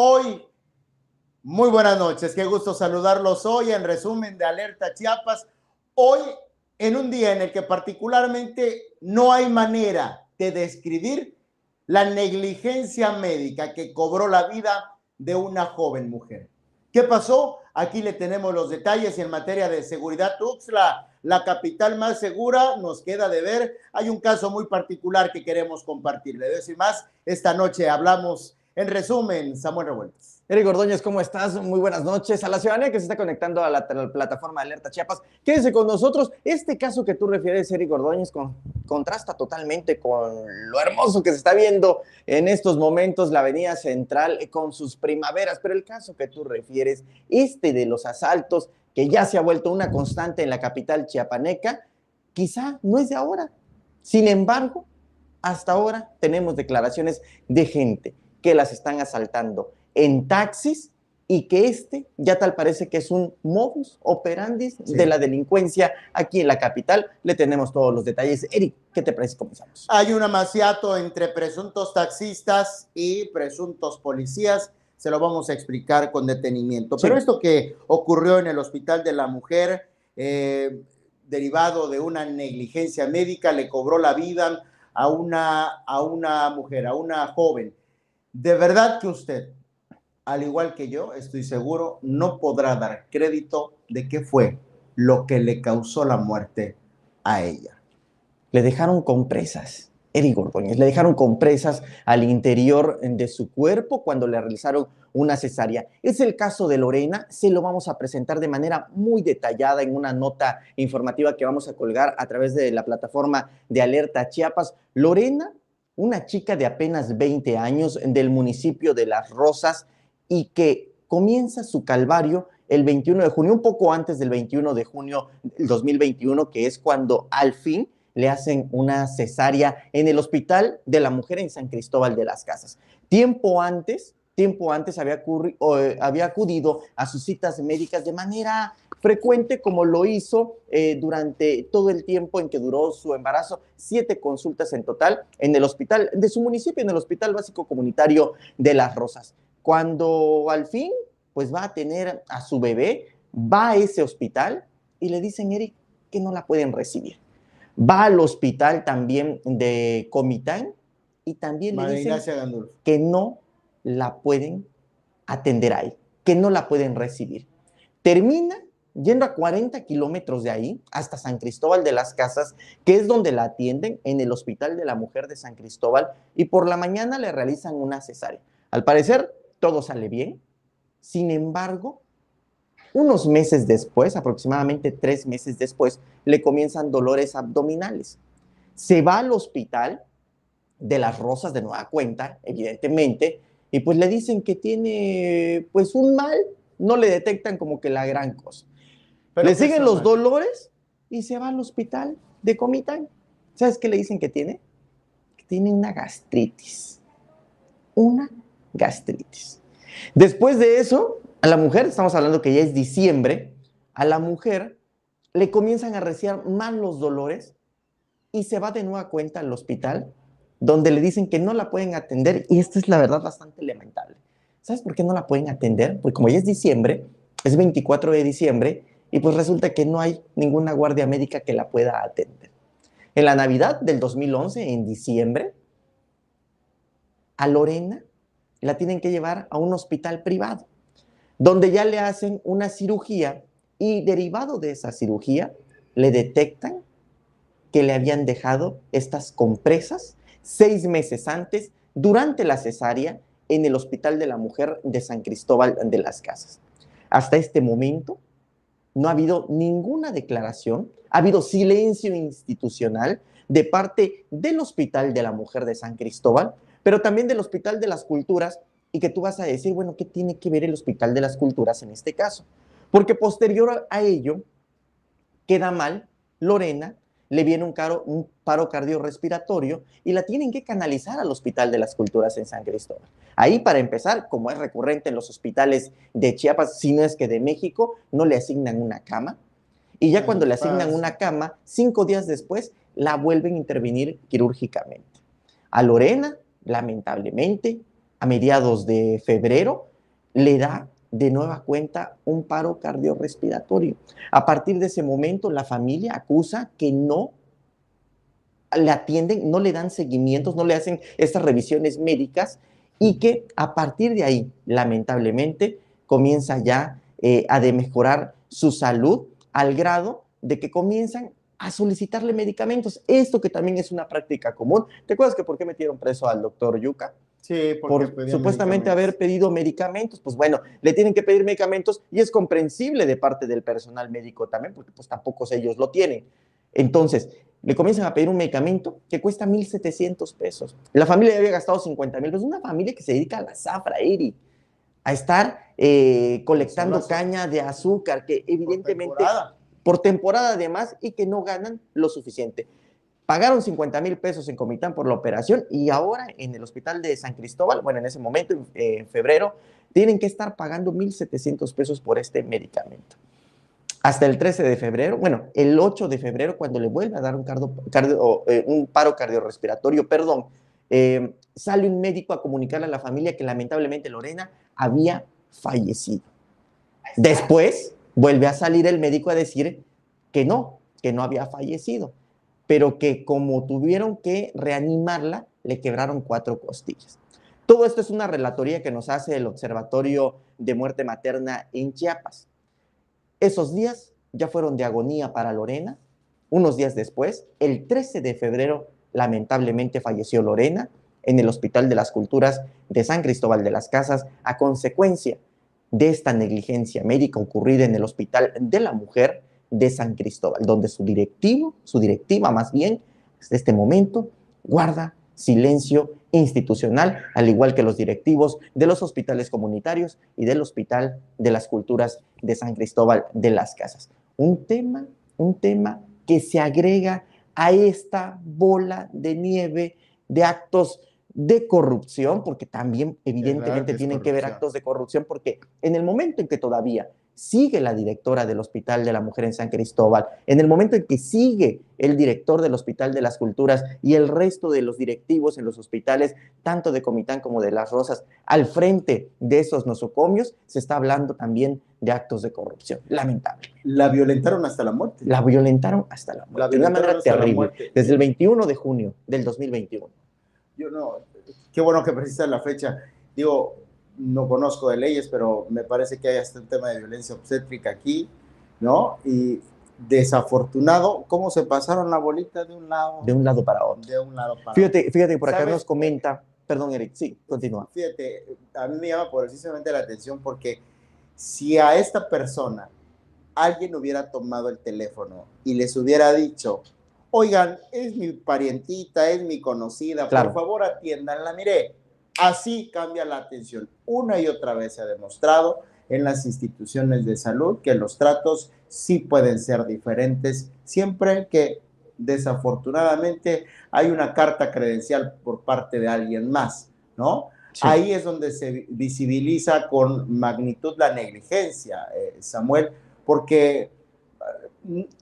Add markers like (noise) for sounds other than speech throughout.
hoy. Muy buenas noches, qué gusto saludarlos hoy en resumen de Alerta Chiapas. Hoy en un día en el que particularmente no hay manera de describir la negligencia médica que cobró la vida de una joven mujer. ¿Qué pasó? Aquí le tenemos los detalles en materia de seguridad Tuxtla, la capital más segura, nos queda de ver. Hay un caso muy particular que queremos compartir. Le decir más, esta noche hablamos en resumen, Samuel Revueltas. Eric Ordóñez, ¿cómo estás? Muy buenas noches. A la ciudadanía que se está conectando a la, plataforma Alerta Chiapas, quédense con nosotros. Este caso que tú refieres, Eric Ordóñez, contrasta totalmente con lo hermoso que se está viendo en estos momentos la Avenida Central con sus primaveras. Pero el caso que tú refieres, este de los asaltos, que ya se ha vuelto una constante en la capital chiapaneca, quizá no es de ahora. Sin embargo, hasta ahora tenemos declaraciones de gente que las están asaltando en taxis y que este ya tal parece que es un modus operandi de la delincuencia aquí en la capital. Le tenemos todos los detalles. Eric, ¿qué te parece? Comenzamos. Hay un amaciato entre presuntos taxistas y presuntos policías. Se lo vamos a explicar con detenimiento. Pero esto que ocurrió en el Hospital de la Mujer, eh, derivado de una negligencia médica, le cobró la vida a una, a una mujer, a una joven. De verdad que usted al igual que yo, estoy seguro, no podrá dar crédito de qué fue lo que le causó la muerte a ella. Le dejaron compresas, Eric Ordóñez, le dejaron compresas al interior de su cuerpo cuando le realizaron una cesárea. Es el caso de Lorena, se lo vamos a presentar de manera muy detallada en una nota informativa que vamos a colgar a través de la plataforma de Alerta Chiapas. Lorena, una chica de apenas 20 años del municipio de Las Rosas, y que comienza su calvario el 21 de junio, un poco antes del 21 de junio del 2021, que es cuando al fin le hacen una cesárea en el Hospital de la Mujer en San Cristóbal de las Casas. Tiempo antes, tiempo antes había, eh, había acudido a sus citas médicas de manera frecuente como lo hizo eh, durante todo el tiempo en que duró su embarazo, siete consultas en total en el hospital de su municipio, en el Hospital Básico Comunitario de Las Rosas. Cuando al fin, pues va a tener a su bebé, va a ese hospital y le dicen, Eric, que no la pueden recibir. Va al hospital también de Comitán y también le dicen que no la pueden atender ahí, que no la pueden recibir. Termina yendo a 40 kilómetros de ahí hasta San Cristóbal de las Casas, que es donde la atienden en el Hospital de la Mujer de San Cristóbal, y por la mañana le realizan una cesárea. Al parecer, todo sale bien. Sin embargo, unos meses después, aproximadamente tres meses después, le comienzan dolores abdominales. Se va al hospital de las Rosas de nueva cuenta, evidentemente, y pues le dicen que tiene pues un mal, no le detectan como que la gran cosa. le siguen los dolores y se va al hospital de Comitán. ¿Sabes qué le dicen que tiene? Que tiene una gastritis. Una gastritis. Después de eso, a la mujer, estamos hablando que ya es diciembre, a la mujer le comienzan a reciar más los dolores y se va de nueva cuenta al hospital donde le dicen que no la pueden atender y esto es la verdad bastante lamentable. ¿Sabes por qué no la pueden atender? Porque como ya es diciembre, es 24 de diciembre y pues resulta que no hay ninguna guardia médica que la pueda atender. En la Navidad del 2011, en diciembre, a Lorena la tienen que llevar a un hospital privado, donde ya le hacen una cirugía y derivado de esa cirugía le detectan que le habían dejado estas compresas seis meses antes durante la cesárea en el Hospital de la Mujer de San Cristóbal de las Casas. Hasta este momento no ha habido ninguna declaración, ha habido silencio institucional de parte del Hospital de la Mujer de San Cristóbal pero también del Hospital de las Culturas y que tú vas a decir, bueno, ¿qué tiene que ver el Hospital de las Culturas en este caso? Porque posterior a ello, queda mal Lorena, le viene un, caro, un paro cardiorrespiratorio y la tienen que canalizar al Hospital de las Culturas en San Cristóbal. Ahí, para empezar, como es recurrente en los hospitales de Chiapas, si no es que de México, no le asignan una cama. Y ya cuando le asignan una cama, cinco días después, la vuelven a intervenir quirúrgicamente. A Lorena lamentablemente, a mediados de febrero, le da de nueva cuenta un paro cardiorrespiratorio. A partir de ese momento, la familia acusa que no le atienden, no le dan seguimientos, no le hacen estas revisiones médicas y que a partir de ahí, lamentablemente, comienza ya eh, a demejorar su salud al grado de que comienzan a solicitarle medicamentos. Esto que también es una práctica común. ¿Te acuerdas que por qué metieron preso al doctor Yuca? Sí, por supuestamente haber pedido medicamentos. Pues bueno, le tienen que pedir medicamentos y es comprensible de parte del personal médico también, porque pues tampoco ellos lo tienen. Entonces, le comienzan a pedir un medicamento que cuesta 1.700 pesos. La familia ya había gastado 50 mil pesos. Una familia que se dedica a la zafra, Eri, a estar eh, colectando caña de azúcar, que evidentemente por temporada además y que no ganan lo suficiente. Pagaron 50 mil pesos en Comitán por la operación y ahora en el hospital de San Cristóbal, bueno, en ese momento, en, febrero, tienen que estar pagando 1.700 pesos por este medicamento. Hasta el 13 de febrero, bueno, el 8 de febrero, cuando le vuelve a dar un, cardio, eh, un paro cardiorrespiratorio, perdón, eh, sale un médico a comunicarle a la familia que lamentablemente Lorena había fallecido. Después, vuelve a salir el médico a decir que no, que no había fallecido, pero que como tuvieron que reanimarla, le quebraron cuatro costillas. Todo esto es una relatoría que nos hace el Observatorio de Muerte Materna en Chiapas. Esos días ya fueron de agonía para Lorena. Unos días después, el 13 de febrero, lamentablemente falleció Lorena en el Hospital de las Culturas de San Cristóbal de las Casas a consecuencia de esta negligencia médica ocurrida en el Hospital de la Mujer de San Cristóbal, donde su directivo, su directiva más bien, este momento, guarda silencio institucional, al igual que los directivos de los hospitales comunitarios y del Hospital de las Culturas de San Cristóbal de las Casas. Un tema, un tema que se agrega a esta bola de nieve de actos de corrupción, porque también evidentemente tienen que ver actos de corrupción, porque en el momento en que todavía sigue la directora del Hospital de la Mujer en San Cristóbal, en el momento en que sigue el director del Hospital de las Culturas y el resto de los directivos en los hospitales, tanto de Comitán como de Las Rosas, al frente de esos nosocomios, se está hablando también de actos de corrupción. Lamentable. La violentaron hasta la muerte. La violentaron hasta la muerte. de una manera terrible. Desde el 21 de junio del 2021 yo no, qué bueno que precisas la fecha. Digo, no conozco de leyes, pero me parece que hay hasta un tema de violencia obstétrica aquí, ¿no? Y desafortunado, ¿cómo se pasaron la bolita de un lado? De un lado para otro. De un lado para fíjate, otro. Fíjate, por acá nos comenta, perdón Eric, sí, continúa. Fíjate, a mí me llama precisamente la atención porque si a esta persona alguien hubiera tomado el teléfono y les hubiera dicho, oigan, es mi parientita, es mi conocida, por favor atiéndanla. Mire, así cambia la atención. Una y otra vez se ha demostrado en las instituciones de salud que los tratos sí pueden ser diferentes, siempre que desafortunadamente hay una carta credencial por parte de alguien más, ¿no? Ahí es donde se visibiliza con magnitud la negligencia, eh, Samuel, porque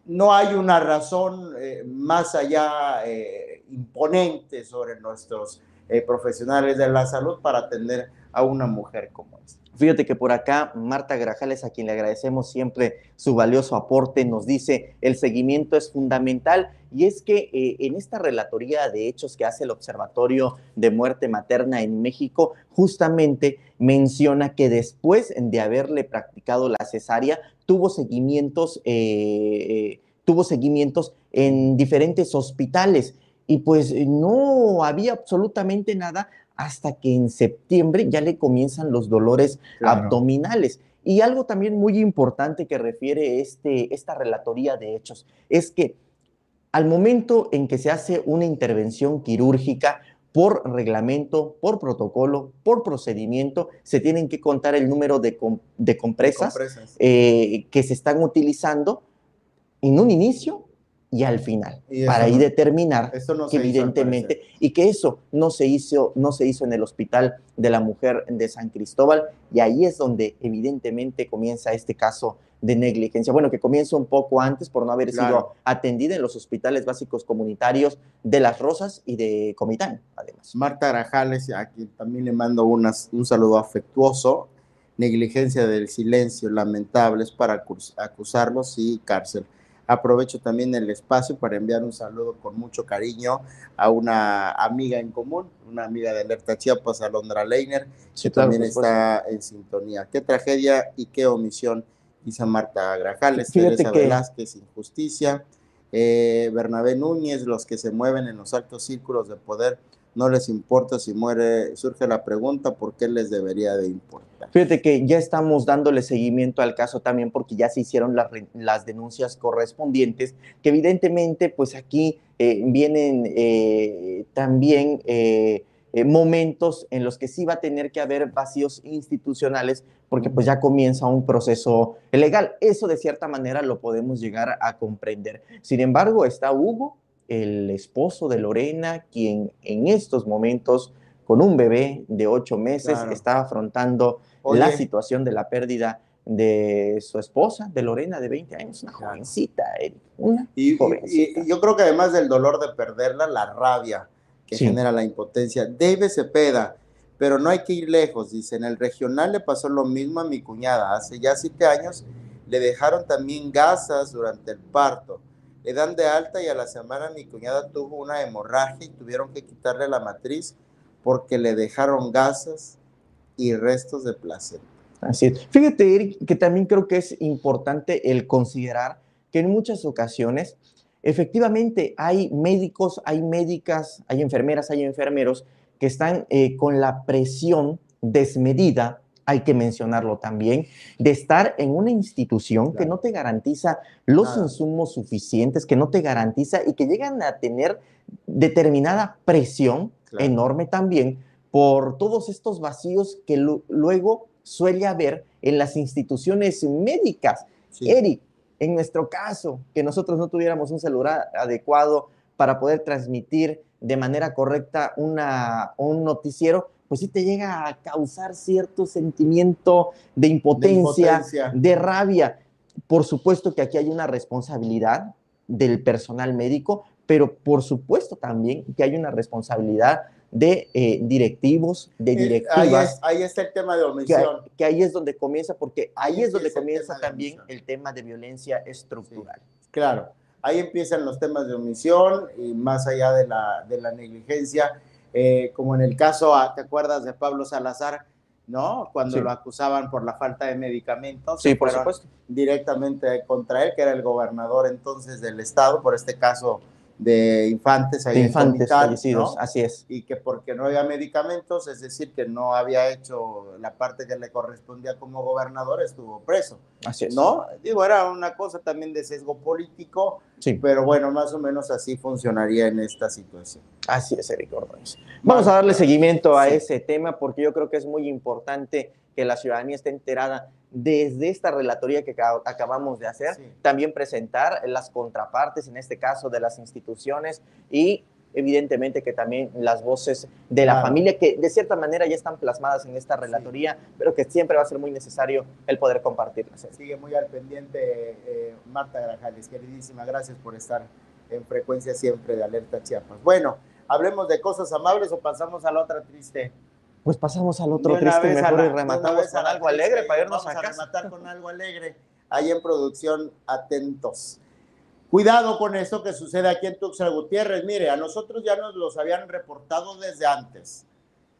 no hay una razón eh, más allá eh, imponente sobre nuestros eh, profesionales de la salud para atender a una mujer como esta. Fíjate que por acá Marta Grajales, a quien le agradecemos siempre su valioso aporte, nos dice, el seguimiento es fundamental y es que en esta relatoría de hechos que hace el Observatorio de Muerte Materna en México, justamente menciona que después de haberle practicado la cesárea, tuvo seguimientos, eh, eh, tuvo seguimientos en diferentes hospitales y pues no había absolutamente nada hasta que en septiembre ya le comienzan los dolores abdominales. Y algo también muy importante que refiere este, esta relatoría de hechos es que al momento en que se hace una intervención quirúrgica, por reglamento, por protocolo, por procedimiento, se tienen que contar el número de, compresas, eh, que se están utilizando en un inicio y al final, para ahí determinar que evidentemente, y que eso no se, hizo, no se hizo en el hospital de la mujer de San Cristóbal, y ahí es donde evidentemente comienza este caso de negligencia. Bueno, que comienza un poco antes por no haber sido atendida en los hospitales básicos comunitarios de Las Rosas y de Comitán, además. Marta Grajales, a quien también le mando unas, un saludo afectuoso, negligencia del silencio, lamentables para acusarlos y cárcel. Aprovecho también el espacio para enviar un saludo con mucho cariño a una amiga en común, una amiga de Alerta Chiapas, Alondra Leiner, que también está en sintonía. Qué tragedia y qué omisión, dice Marta Grajales, Teresa Velázquez, Injusticia, eh, Bernabé Núñez, los que se mueven en los altos círculos de poder no les importa si muere, surge la pregunta, ¿por qué les debería de importar? Fíjate que ya estamos dándole seguimiento al caso también porque ya se hicieron las, denuncias correspondientes, que evidentemente pues aquí eh, vienen eh, también eh, momentos en los que sí va a tener que haber vacíos institucionales porque pues ya comienza un proceso legal. Eso de cierta manera lo podemos llegar a comprender. Sin embargo, está Hugo, el esposo de Lorena, quien en estos momentos, con un bebé de ocho meses, está afrontando la situación de la pérdida de su esposa, de Lorena, de 20 años, una jovencita, una y, jovencita. Y, yo creo que además del dolor de perderla, la rabia que genera la impotencia. David Cepeda, pero no hay que ir lejos, dice, en el regional le pasó lo mismo a mi cuñada, hace ya siete años le dejaron también gasas durante el parto le dan de alta y a la semana mi cuñada tuvo una hemorragia y tuvieron que quitarle la matriz porque le dejaron gasas y restos de placenta. Así es. Fíjate, Eric, que también creo que es importante el considerar que en muchas ocasiones efectivamente hay médicos, hay médicas, hay enfermeras, hay enfermeros que están eh, con la presión desmedida hay que mencionarlo también, de estar en una institución que no te garantiza los insumos suficientes, que no te garantiza y que llegan a tener determinada presión enorme también por todos estos vacíos que luego suele haber en las instituciones médicas. Eric, en nuestro caso, que nosotros no tuviéramos un celular adecuado para poder transmitir de manera correcta una, un noticiero, pues sí te llega a causar cierto sentimiento de impotencia, de, rabia. Por supuesto que aquí hay una responsabilidad del personal médico, pero por supuesto también que hay una responsabilidad de eh, directivos, de eh, directivas. ahí, está el tema de omisión. Que, ahí es donde comienza, porque ahí, es donde comienza también el tema de violencia estructural. claro, ahí empiezan los temas de omisión y más allá de la, de la negligencia eh, como en el caso, ah, ¿te acuerdas de Pablo Salazar? ¿No? Cuando lo acusaban por la falta de medicamentos. Sí, por supuesto. Directamente contra él, que era el gobernador entonces del estado, por este caso de infantes ahí infantes fallecidos, así es. Y que porque no había medicamentos, es decir, que no había hecho la parte que le correspondía como gobernador, estuvo preso. Así es. ¿No? Digo, era una cosa también de sesgo político, sí. pero bueno, más o menos así funcionaría en esta situación. Así es, Eric Ordóñez. Vamos a darle seguimiento a ese tema porque yo creo que es muy importante que la ciudadanía esté enterada desde esta relatoría que acabamos de hacer, también presentar las contrapartes, en este caso de las instituciones y evidentemente que también las voces de la familia, que de cierta manera ya están plasmadas en esta relatoría, pero que siempre va a ser muy necesario el poder compartirlas. Sigue muy al pendiente eh, Marta Grajales, queridísima, gracias por estar en frecuencia siempre de Alerta Chiapas. Bueno, hablemos de cosas amables o pasamos a la otra triste pues pasamos al otro triste mejor y rematamos con algo alegre para irnos a, casa. rematar (laughs) con algo alegre. Ahí en producción, atentos. Cuidado con eso que sucede aquí en Tuxtla Gutiérrez. Mire, a nosotros ya nos los habían reportado desde antes.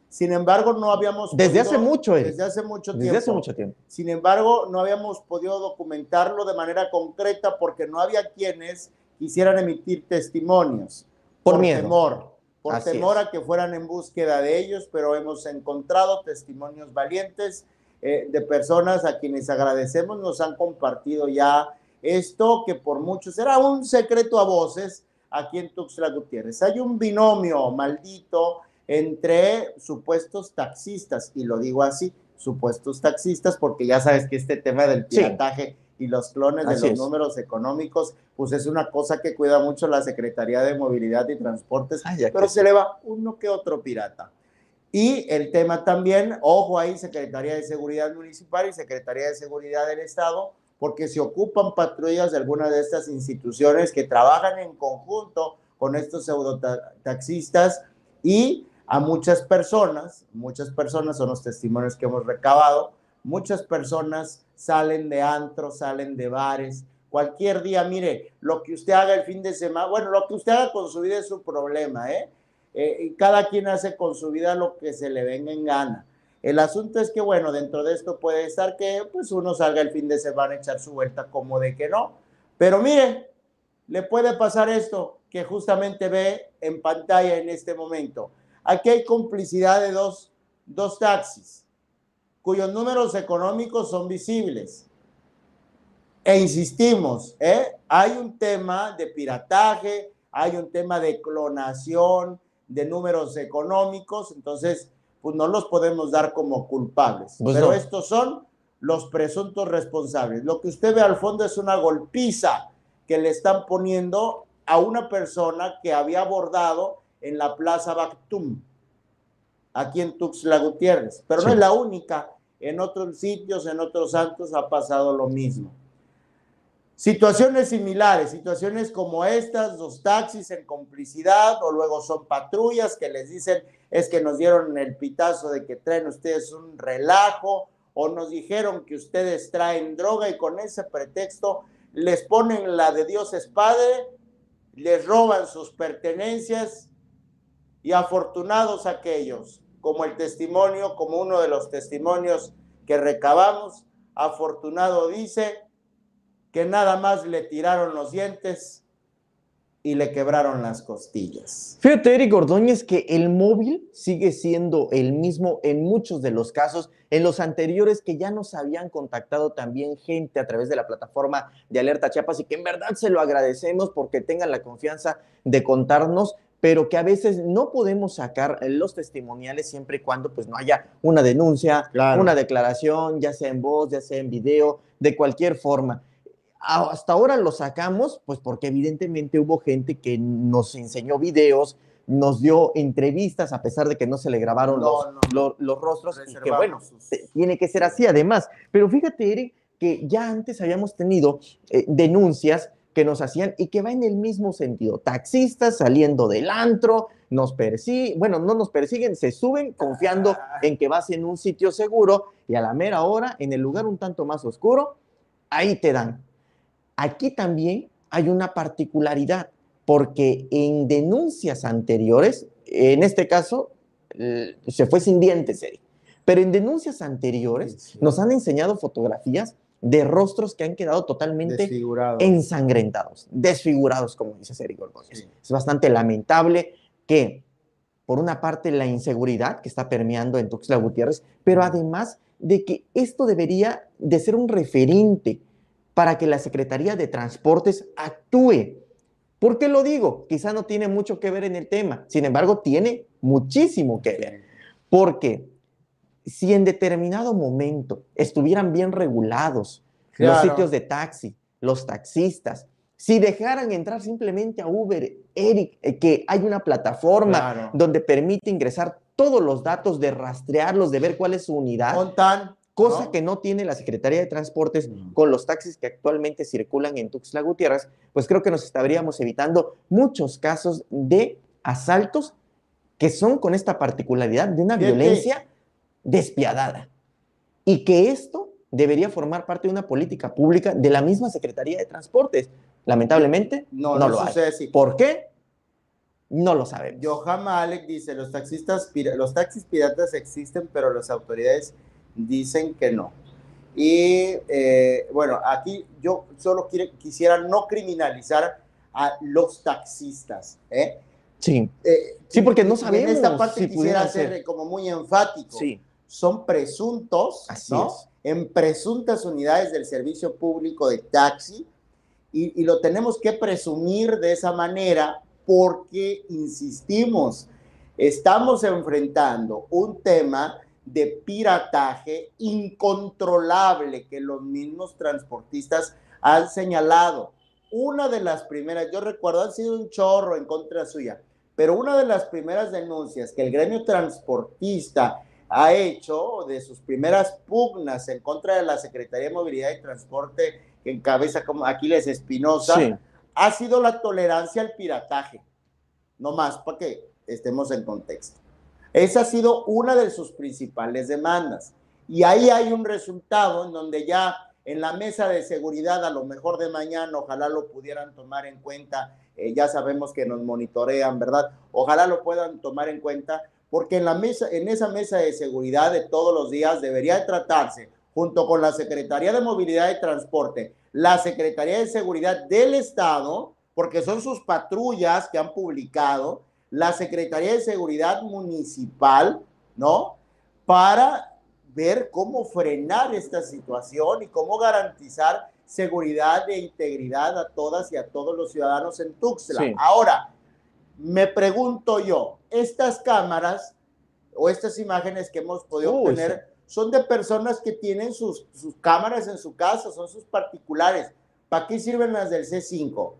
Sin embargo, no habíamos... Desde hace mucho, Desde hace mucho tiempo. Desde hace mucho tiempo. Sin embargo, no habíamos podido documentarlo de manera concreta porque no había quienes quisieran emitir testimonios. Por, por miedo. temor por temor a que fueran en búsqueda de ellos, pero hemos encontrado testimonios valientes eh, de personas a quienes agradecemos, nos han compartido ya esto que por muchos era un secreto a voces aquí en Tuxtla Gutiérrez. Hay un binomio maldito entre supuestos taxistas, y lo digo así, supuestos taxistas, porque ya sabes que este tema del pirataje y los clones de los números económicos, pues es una cosa que cuida mucho la Secretaría de Movilidad y Transportes, ah, pero se le va uno que otro pirata. Y el tema también, ojo ahí, Secretaría de Seguridad Municipal y Secretaría de Seguridad del Estado, porque se ocupan patrullas de algunas de estas instituciones que trabajan en conjunto con estos pseudotaxistas y a muchas personas, muchas personas son los testimonios que hemos recabado, muchas personas salen de antros, salen de bares, cualquier día, mire, lo que usted haga el fin de semana, bueno, lo que usted haga con su vida es su problema, ¿eh? eh cada quien hace con su vida lo que se le venga en gana. El asunto es que, bueno, dentro de esto puede estar que pues uno salga el fin de semana a echar su vuelta como de que no. Pero mire, le puede pasar esto que justamente ve en pantalla en este momento. Aquí hay complicidad de dos, dos taxis cuyos números económicos son visibles. E insistimos, ¿eh? hay un tema de pirataje, hay un tema de clonación de números económicos, entonces pues no los podemos dar como culpables. Pues Pero estos son los presuntos responsables. Lo que usted ve al fondo es una golpiza que le están poniendo a una persona que había abordado en la Plaza Bactum, aquí en Tuxtla Gutiérrez. Pero no es la única. En otros sitios, en otros santos ha pasado lo mismo. Situaciones similares, situaciones como estas, los taxis en complicidad o luego son patrullas que les dicen es que nos dieron el pitazo de que traen ustedes un relajo o nos dijeron que ustedes traen droga y con ese pretexto les ponen la de Dios es Padre, les roban sus pertenencias y afortunados aquellos, como el testimonio, como uno de los testimonios que recabamos, afortunado dice, que nada más le tiraron los dientes y le quebraron las costillas. Fíjate, Eric Ordóñez, que el móvil sigue siendo el mismo en muchos de los casos. En los anteriores que ya nos habían contactado también gente a través de la plataforma de Alerta Chiapas y que en verdad se lo agradecemos porque tengan la confianza de contarnos pero que a veces no podemos sacar los testimoniales siempre y cuando pues no haya una denuncia, una declaración, ya sea en voz, ya sea en video, de cualquier forma. Hasta ahora lo sacamos, pues porque evidentemente hubo gente que nos enseñó videos, nos dio entrevistas, a pesar de que no se le grabaron los, Los, rostros, y que bueno, tiene que ser así además. Pero fíjate, Eric, que ya antes habíamos tenido eh, denuncias que nos hacían y que va en el mismo sentido. Taxistas saliendo del antro, nos persiguen, bueno, no nos persiguen, se suben confiando en que vas en un sitio seguro y a la mera hora, en el lugar un tanto más oscuro, ahí te dan. Aquí también hay una particularidad, porque en denuncias anteriores, en este caso, se fue sin dientes, Eric, pero en denuncias anteriores nos han enseñado fotografías de rostros que han quedado totalmente ensangrentados, desfigurados, como dice Eric Ordóñez. Es bastante lamentable que, por una parte, la inseguridad que está permeando en Tuxtla Gutiérrez, pero además de que esto debería de ser un referente para que la Secretaría de Transportes actúe. ¿Por qué lo digo? Quizá no tiene mucho que ver en el tema, sin embargo, tiene muchísimo que ver. Porque si en determinado momento estuvieran bien regulados los sitios de taxi, los taxistas, si dejaran entrar simplemente a Uber, Eric, eh, que hay una plataforma donde permite ingresar todos los datos, de rastrearlos, de ver cuál es su unidad cosa que no tiene la Secretaría de Transportes con los taxis que actualmente circulan en Tuxtla Gutiérrez, pues creo que nos estaríamos evitando muchos casos de asaltos que son con esta particularidad de una violencia despiadada. Y que esto debería formar parte de una política pública de la misma Secretaría de Transportes. Lamentablemente, no, lo hay. ¿Por qué? No lo sabemos. Johan Malek dice, los, taxistas, los taxis piratas existen, pero las autoridades dicen que no. Y eh, bueno, aquí yo solo quisiera no criminalizar a los taxistas. ¿eh? Sí. Eh, sí, porque no sabemos. En esta parte quisiera ser como muy enfático. Sí. Son presuntos, ¿no? En presuntas unidades del servicio público de taxi y, y lo tenemos que presumir de esa manera porque, insistimos, estamos enfrentando un tema de pirataje incontrolable que los mismos transportistas han señalado. Una de las primeras, yo recuerdo, han sido un chorro en contra suya, pero una de las primeras denuncias que el gremio transportista ha hecho de sus primeras pugnas en contra de la Secretaría de Movilidad y Transporte que encabeza como Aquiles Espinosa, ha sido la tolerancia al pirataje. No más, para que estemos en contexto. Esa ha sido una de sus principales demandas. Y ahí hay un resultado en donde ya en la mesa de seguridad, a lo mejor de mañana, ojalá lo pudieran tomar en cuenta. Eh, ya sabemos que nos monitorean, ¿verdad? Ojalá lo puedan tomar en cuenta, porque en, la mesa, en esa mesa de seguridad de todos los días debería tratarse, junto con la Secretaría de Movilidad y Transporte, la Secretaría de Seguridad del Estado, porque son sus patrullas que han publicado, la Secretaría de Seguridad Municipal, ¿no? Para ver cómo frenar esta situación y cómo garantizar seguridad e integridad a todas y a todos los ciudadanos en Tuxtla. Ahora, me pregunto yo, estas cámaras o estas imágenes que hemos podido obtener son de personas que tienen sus, sus cámaras en su casa, son sus particulares. ¿Para qué sirven las del C5?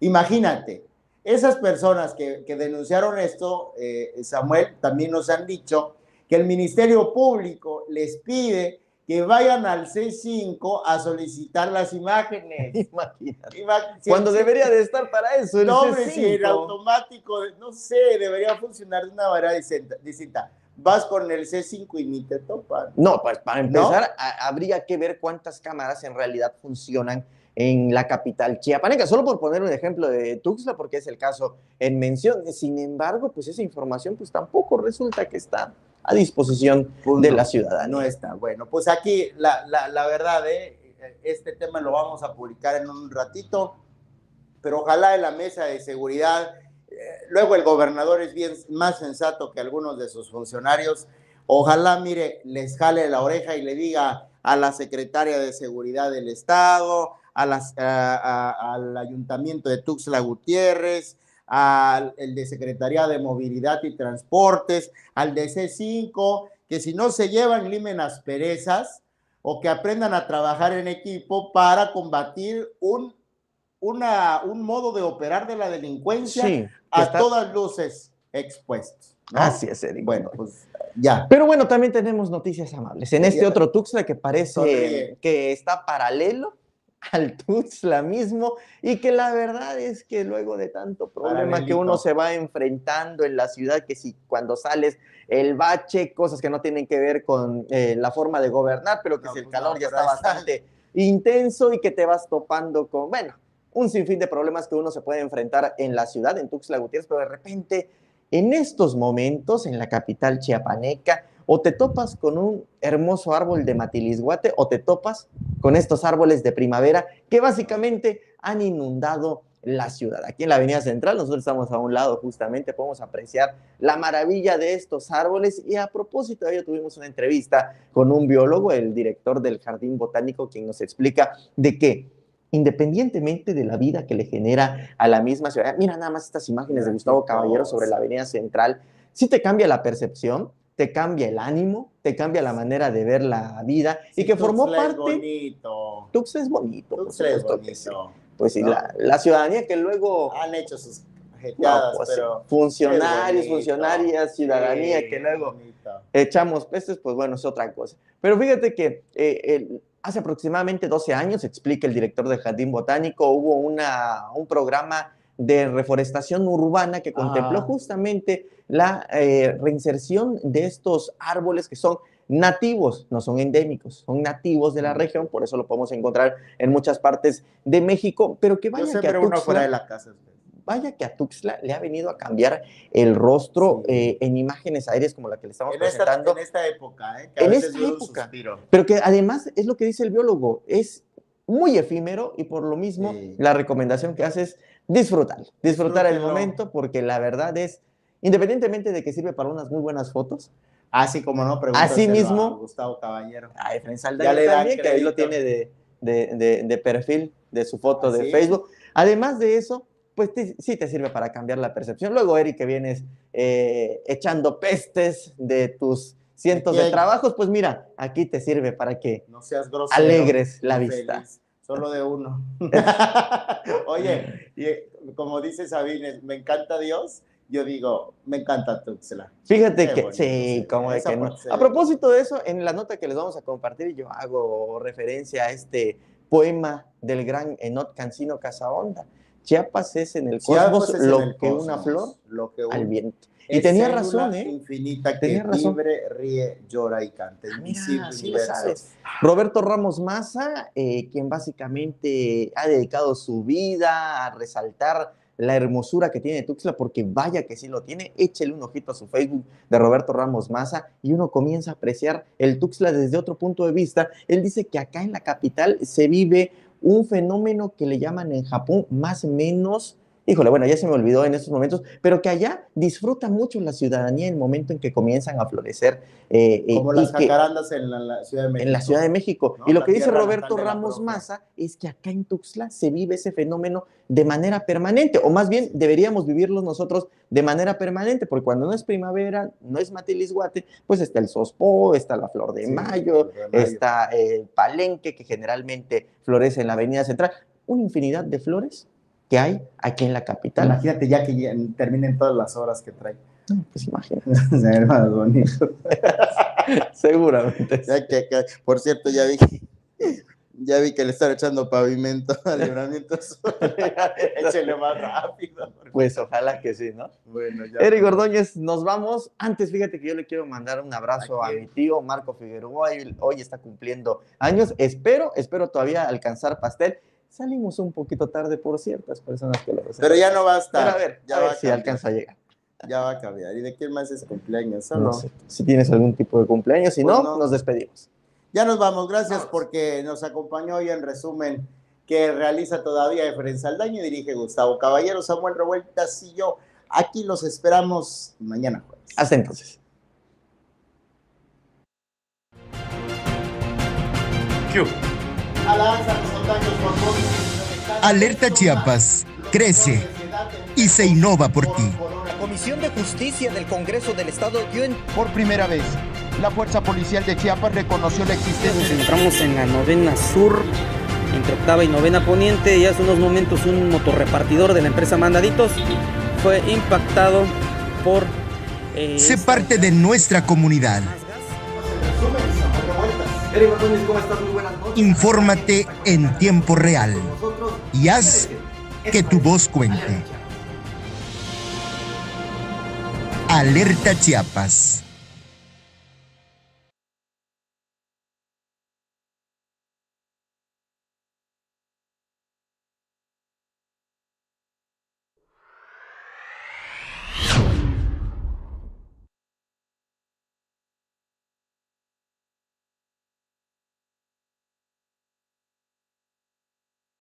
Imagínate, esas personas que, denunciaron esto, eh, Samuel, también nos han dicho que el Ministerio Público les pide que vayan al C5 a solicitar las imágenes. (laughs) Imagínate. Cuando debería de estar para eso. El no, hombre, si el automático, no sé, debería funcionar de una manera distinta. Vas con el C5 y ni te topan. No, pues para empezar, habría que ver cuántas cámaras en realidad funcionan en la capital chiapaneca, solo por poner un ejemplo de Tuxtla, porque es el caso en mención. Sin embargo, pues esa información pues tampoco resulta que está a disposición de la ciudadanía. No está. Bueno, pues aquí la, la, verdad, ¿eh? este tema lo vamos a publicar en un ratito, pero ojalá en la mesa de seguridad, eh, luego el gobernador es bien más sensato que algunos de sus funcionarios, ojalá, mire, les jale la oreja y le diga a la secretaria de seguridad del Estado, al Ayuntamiento de Tuxtla Gutiérrez, al el de Secretaría de Movilidad y Transportes, al de C5, que si no se llevan limen asperezas o que aprendan a trabajar en equipo para combatir un, una, un modo de operar de la delincuencia a todas luces expuestos. Así es, Eric. Bueno, pues ya. Pero bueno, también tenemos noticias amables. En este otro Tuxtla que parece que está paralelo al Tuxtla mismo y que la verdad es que luego de tanto problema que uno se va enfrentando en la ciudad, que si cuando sales el bache, cosas que no tienen que ver con eh, la forma de gobernar, pero que si el pues calor ya está. bastante intenso y que te vas topando con, bueno, un sinfín de problemas que uno se puede enfrentar en la ciudad, en Tuxtla Gutiérrez, pero de repente en estos momentos en la capital chiapaneca, o te topas con un hermoso árbol de matilisguate o te topas con estos árboles de primavera que básicamente han inundado la ciudad. Aquí en la Avenida Central, nosotros estamos a un lado justamente, podemos apreciar la maravilla de estos árboles y a propósito de ello tuvimos una entrevista con un biólogo, el director del Jardín Botánico, quien nos explica de que independientemente de la vida que le genera a la misma ciudad, mira nada más estas imágenes de Gustavo Caballero sobre la Avenida Central, sí te cambia la percepción, te cambia el ánimo, te cambia la manera de ver la vida y que formó parte. Es bonito. Tuxtla es bonito. Tuxtla es bonito. Pues sí, la, ciudadanía que luego. Han hecho sus pues pero funcionarios, funcionarias, ciudadanía que luego echamos pestes, pues bueno, es otra cosa. Pero fíjate que eh, hace aproximadamente 12 años, explica el director del Jardín Botánico, hubo una, un programa de reforestación urbana que contempló justamente la eh, reinserción de estos árboles que son nativos, no son endémicos, son nativos de la región, por eso lo podemos encontrar en muchas partes de México, pero que vaya que a Tuxtla, de la casa. Vaya que a Tuxtla le ha venido a cambiar el rostro eh, en imágenes aéreas como la que le estamos presentando. en esta época, ¿eh? en esta época. Pero que además es lo que dice el biólogo, es muy efímero y por lo mismo la recomendación que hace es disfrutar, disfrutar el momento porque la verdad es, independientemente de que sirve para unas muy buenas fotos, así como no, así mismo, Gustavo Caballero. A Efraín también, que ahí lo tiene de, de, de, perfil de su foto de Facebook. Además de eso, pues sí te sirve para cambiar la percepción. Luego, Eric, que vienes eh, echando pestes de tus cientos de trabajos, pues mira, aquí te sirve para que no seas alegres la vista. Solo de uno. (laughs) Oye, y como dice Sabines, me encanta Dios. Yo digo, me encanta Tuxla. Fíjate que sí, como de que no. A propósito de eso, en la nota que les vamos a compartir, yo hago referencia a este poema del gran Enot Cancino Casaonda. Chiapas es en el cosmos lo que una flor lo que al viento. Y tenía razón, ¿eh? Infinita que tenía razón. ríe, llora y canta. Ah, Roberto Ramos Maza, eh, quien básicamente ha dedicado su vida a resaltar la hermosura que tiene Tuxtla, porque vaya que sí lo tiene. Échele un ojito a su Facebook de Roberto Ramos Maza y uno comienza a apreciar el Tuxtla desde otro punto de vista. Él dice que acá en la capital se vive un fenómeno que le llaman en Japón más o menos híjole, bueno, ya se me olvidó en estos momentos, pero que allá disfruta mucho la ciudadanía en el momento en que comienzan a florecer. Eh, eh, Como las jacarandas en la, Ciudad de México. En la Ciudad de México. y lo que dice Roberto Ramos Maza es que acá en Tuxtla se vive ese fenómeno de manera permanente, o más bien deberíamos vivirlo nosotros de manera permanente, porque cuando no es primavera, no es Matilisguate, pues está el sospo, está la flor de, mayo, está el palenque, que generalmente florece en la avenida central, una infinidad de flores que hay aquí en la capital. Imagínate ya que terminen todas las horas que trae. pues imagínate. (laughs) Se más bonito. (laughs) Seguramente. por cierto, ya vi, ya vi que le están echando pavimento al libramiento. (laughs) Échele más rápido. Pues ojalá que sí, ¿no? Bueno, ya. Eric Ordóñez, nos vamos. Antes, fíjate que yo le quiero mandar un abrazo a mi tío Marco Figueroa. hoy está cumpliendo años. Espero, espero todavía alcanzar pastel. Salimos un poquito tarde por ciertas personas que lo reservan. Pero ya no va a estar. a ver, ya va si alcanza a llegar. Ya va a cambiar. ¿Y de quién más es cumpleaños? No sé. Si tienes algún tipo de cumpleaños, si pues no, nos despedimos. Ya nos vamos. Gracias porque nos acompañó hoy en resumen que realiza todavía Efren Saldaño y dirige Gustavo Caballero, Samuel Revueltas y yo. Aquí los esperamos mañana jueves. Hasta entonces. ¿Qué? Alerta Chiapas, crece y se innova por ti. La Comisión de Justicia del Congreso del Estado dio en... Por primera vez, la Fuerza Policial de Chiapas reconoció la existencia... Nos encontramos en la novena sur, entre octava y novena poniente, y hace unos momentos un motorrepartidor de la empresa Mandaditos fue impactado por... Eh, se parte de nuestra comunidad. Infórmate en tiempo real y haz que tu voz cuente. Alerta Chiapas.